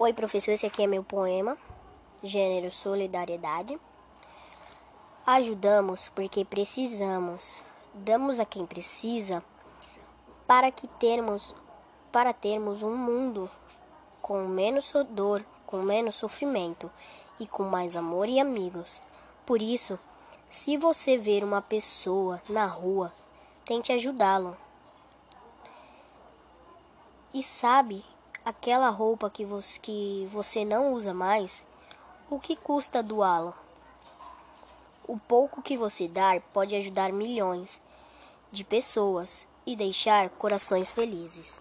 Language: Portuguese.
Oi, professor, esse aqui é meu poema, gênero solidariedade. Ajudamos porque precisamos, damos a quem precisa para que termos para termos um mundo com menos dor, com menos sofrimento e com mais amor e amigos. Por isso, se você ver uma pessoa na rua, tente ajudá-lo. E sabe aquela roupa que você, que você não usa mais, o que custa doá-la? O pouco que você dar pode ajudar milhões de pessoas e deixar corações felizes.